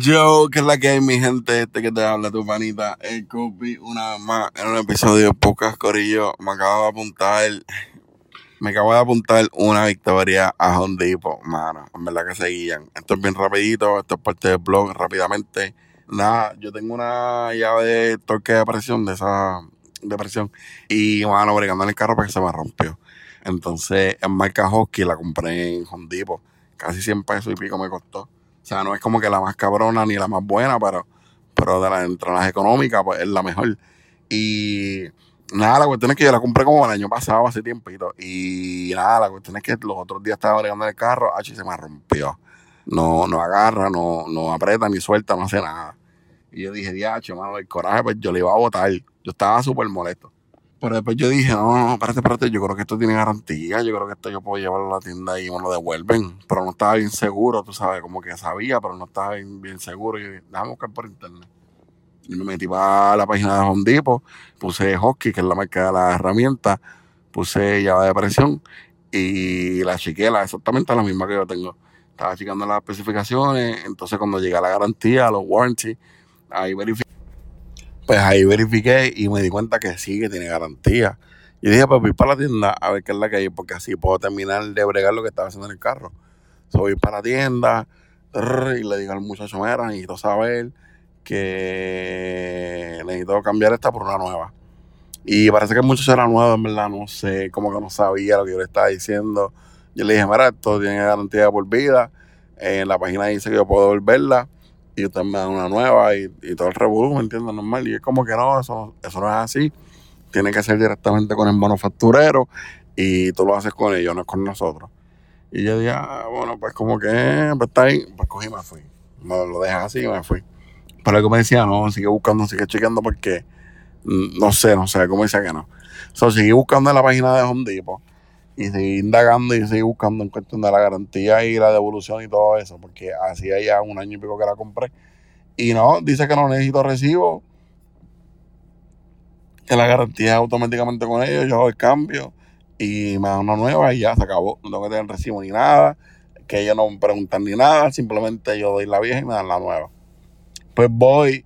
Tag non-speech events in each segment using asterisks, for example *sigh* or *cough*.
Yo, que es la que hay, mi gente, este que te habla tu panita, el copy, una vez más, en un episodio de Pocas Corillo, me acabo de apuntar, me acabo de apuntar una victoria a Home Depot, mano, en verdad que seguían. Esto es bien rapidito, esto es parte del blog, rápidamente. Nada, yo tengo una llave de torque de presión, de esa, de presión, y, mano, bregando en el carro porque se me rompió. Entonces, en marca Husky la compré en Home Depot, casi 100 pesos y pico me costó. O sea, no es como que la más cabrona ni la más buena, pero, pero de las entradas económicas, pues es la mejor. Y nada, la cuestión es que yo la compré como el año pasado, hace tiempito. Y nada, la cuestión es que los otros días estaba bregando el carro, y se me rompió. No, no agarra, no, no aprieta ni suelta, no hace nada. Y yo dije, diacho, mano, el coraje, pues yo le iba a botar. Yo estaba súper molesto. Pero después yo dije, no, no, espérate, espérate, yo creo que esto tiene garantía, yo creo que esto yo puedo llevarlo a la tienda y me lo devuelven. Pero no estaba bien seguro, tú sabes, como que sabía, pero no estaba bien, bien seguro. Y yo dije, déjame buscar por internet. Y me metí para la página de Home Depot, puse Hockey, que es la marca de la herramienta, puse llave de presión y la chiquela, exactamente la misma que yo tengo. Estaba checando las especificaciones, entonces cuando llega la garantía, los warranty, ahí verifiqué pues ahí verifiqué y me di cuenta que sí, que tiene garantía. Y dije, pues voy para la tienda a ver qué es la que hay, porque así puedo terminar de bregar lo que estaba haciendo en el carro. So, voy para la tienda y le digo al muchacho, mira, necesito saber que necesito cambiar esta por una nueva. Y parece que el muchacho era nuevo, en verdad, no sé, como que no sabía lo que yo le estaba diciendo. Yo le dije, mira, esto tiene garantía por vida. En la página dice que yo puedo devolverla y usted me da una nueva y, todo el revolú, ¿me entiendes? Normal. Y es como que no, eso, eso no es así. Tiene que ser directamente con el manufacturero y tú lo haces con ellos, no es con nosotros. Y yo dije, ah, bueno, pues como que pues está ahí, pues cogí y me fui. Me lo dejas así y me fui. Pero que me decía, no, sigue buscando, sigue chequeando porque mm, no sé, no sé, cómo dice que no. So, seguí buscando en la página de Home Depot y seguí indagando y seguí buscando en cuestión de la garantía y la devolución y todo eso, porque hacía ya un año y pico que la compré. Y no, dice que no necesito recibo, que la garantía es automáticamente con ellos, yo hago el cambio y me dan una nueva y ya se acabó. No tengo que tener recibo ni nada, que ellos no me preguntan ni nada, simplemente yo doy la vieja y me dan la nueva. Pues voy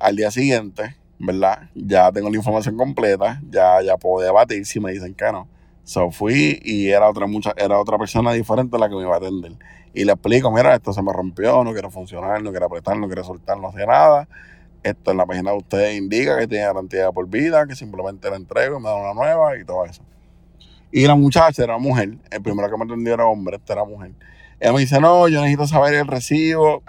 al día siguiente, ¿verdad? Ya tengo la información completa, ya, ya puedo debatir si me dicen que no. So fui y era otra, mucha, era otra persona diferente la que me iba a atender. Y le explico, mira, esto se me rompió, no quiero funcionar, no quiero apretar, no quiero soltar, no hace nada. Esto en la página de ustedes indica que tiene garantía por vida, que simplemente la entrego y me da una nueva y todo eso. Y la muchacha era mujer, el primero que me atendió era hombre, esta era mujer. Ella me dice, no, yo necesito saber el recibo.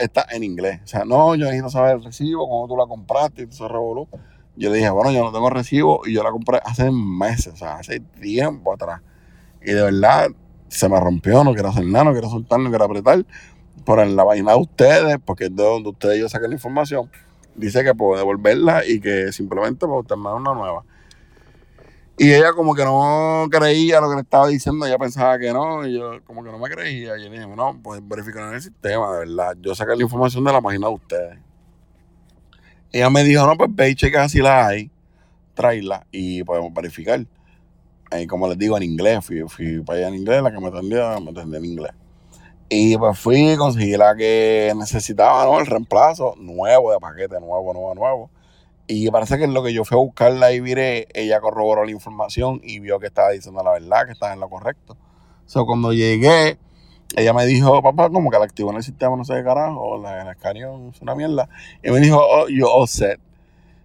está en inglés. O sea, no, yo necesito saber el recibo, cómo tú la compraste y todo revolú. Yo le dije, bueno, yo no tengo recibo y yo la compré hace meses, o sea, hace tiempo atrás. Y de verdad se me rompió, no quiero hacer nada, no quiero soltar, no quiero apretar. Pero en la vaina de ustedes, porque es de donde ustedes yo saqué la información, dice que puedo devolverla y que simplemente puedo tener una nueva. Y ella como que no creía lo que le estaba diciendo, ella pensaba que no, y yo como que no me creía. Y yo le dije, no, pues verificar en el sistema, de verdad. Yo saqué la información de la página de ustedes. Ella me dijo, no, pues ve y checa si la hay, tráela y podemos verificar. Y como les digo en inglés, fui, fui para allá en inglés, la que me atendió, me atendió en inglés. Y pues fui, conseguí la que necesitaba, ¿no? El reemplazo nuevo, de paquete nuevo, nuevo, nuevo. Y parece que en lo que yo fui a buscarla y viré, ella corroboró la información y vio que estaba diciendo la verdad, que estaba en lo correcto. Sea, cuando llegué, ella me dijo, papá, como que la activó en el sistema, no sé qué carajo, la, la es una mierda. Y me dijo, oh, you all set.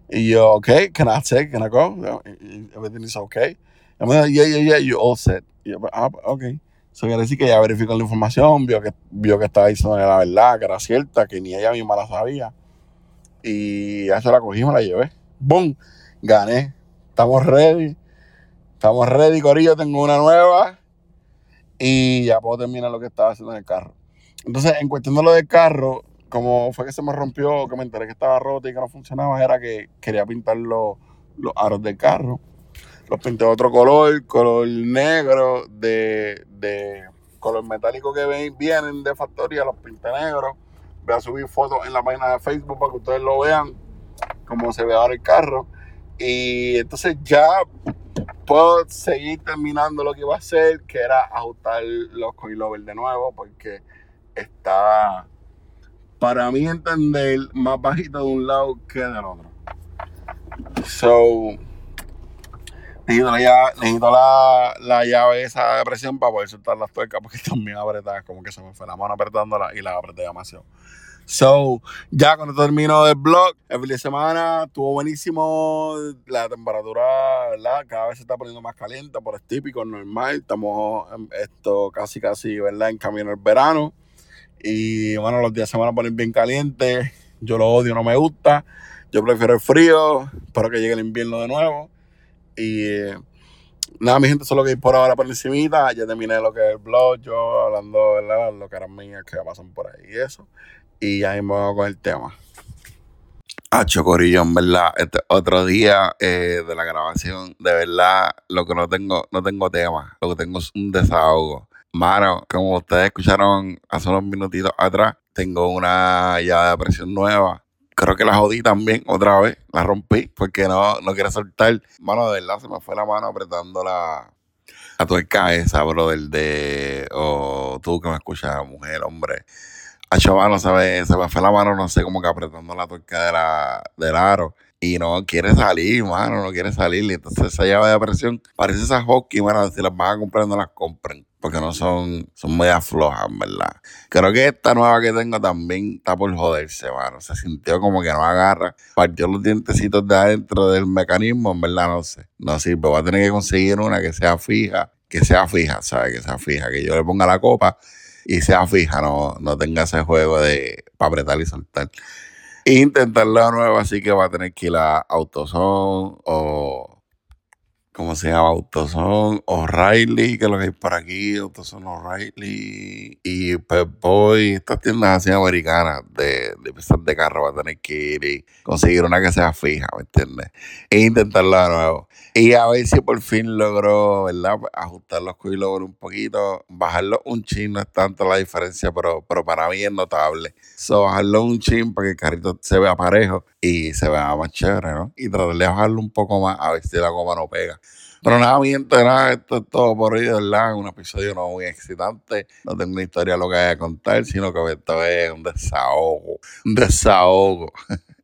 Y yo, ok, can I take, can I go? Everything is okay. Y me dijo, yeah, yeah, yeah, you all set. Y yo, ah, ok. Eso quiere decir que ella verificó la información, vio que, vio que estaba diciendo la verdad, que era cierta, que ni ella misma la sabía. Y ya se la cogimos, la llevé. ¡Bum! Gané. Estamos ready. Estamos ready, Corillo. Tengo una nueva y ya puedo terminar lo que estaba haciendo en el carro. Entonces, en cuestión de lo del carro, como fue que se me rompió, que me enteré que estaba roto y que no funcionaba, era que quería pintar los, los aros del carro. Los pinté de otro color, color negro, de, de color metálico que ven, vienen de factoría, los pinté negros. Voy a subir fotos en la página de Facebook para que ustedes lo vean, cómo se ve ahora el carro. Y entonces ya puedo seguir terminando lo que iba a hacer, que era ajustar los coilovers de nuevo, porque estaba para mí entender, más bajito de un lado que del otro. So, necesito la necesito la, la llave esa de presión para poder soltar las tuercas porque *laughs* están bien apretadas, como que se me fue la mano apretándola y la apreté demasiado. So, ya cuando termino el blog, el fin de semana estuvo buenísimo. La temperatura, ¿verdad? Cada vez se está poniendo más caliente, por es típico, normal. Estamos esto casi, casi, ¿verdad? En camino al verano. Y bueno, los días se van a poner bien calientes. Yo lo odio, no me gusta. Yo prefiero el frío. Espero que llegue el invierno de nuevo. Y nada, mi gente, solo que ir por ahora por encimita. Ya terminé lo que es el blog, yo hablando, ¿verdad? Lo que eran mías que pasan por ahí y eso. Y ya mismo vamos con el tema. Ah, Chocorillo, en verdad, este otro día eh, de la grabación, de verdad, lo que no tengo, no tengo tema, lo que tengo es un desahogo. Mano, como ustedes escucharon hace unos minutitos atrás, tengo una llave de presión nueva. Creo que la jodí también otra vez, la rompí porque no, no quiero soltar. Mano, de verdad se me fue la mano apretando la, la tuerca esa, brother, de, o tú que me escuchas, mujer, hombre. A chaval. Se me fue la mano, no sé, como que apretando la tuerca de la, del aro. Y no quiere salir, mano, no quiere salir. Y entonces esa llave de presión parece esa hockey, mano, si las van a comprar, no las compren. Porque no son, son media flojas, ¿verdad? Creo que esta nueva que tengo también está por joderse, mano. Se sintió como que no agarra. Partió los dientecitos de adentro del mecanismo, en verdad, no sé. No sirve. Voy a tener que conseguir una que sea fija, que sea fija, ¿sabes? Que sea fija, que yo le ponga la copa y sea fija, no, no tenga ese juego de para apretar y soltar. E intentarlo nuevo, así que va a tener que ir a AutoZone o. ¿Cómo se llama? AutoZone, O'Reilly, que es lo que hay por aquí, AutoZone O'Reilly y Pep Boy, estas tiendas así americanas de, de de carro, va a tener que ir y conseguir una que sea fija, ¿me entiendes? E intentarlo de nuevo. Y a ver si por fin logró, ¿verdad? Ajustar los coilovers un poquito, bajarlo un chin, no es tanto la diferencia, pero, pero para mí es notable. So, bajarlo un chin para que el carrito se vea parejo y se vea más chévere, ¿no? Y tratar de bajarlo un poco más a ver si la goma no pega. Pero nada, mi gente, esto es todo por hoy, ¿verdad? Un episodio no muy excitante. No tengo una historia lo que haya que contar, sino que esto es un desahogo. Un desahogo. *laughs*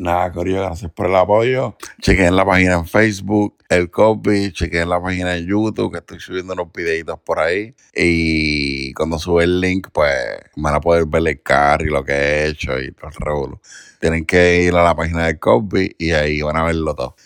Nada, Corillo, gracias por el apoyo. Chequen la página en Facebook, el copy, chequen la página en YouTube, que estoy subiendo unos videitos por ahí. Y cuando sube el link, pues van a poder ver el carro y lo que he hecho y todo el revuelo. Tienen que ir a la página del copy y ahí van a verlo todo.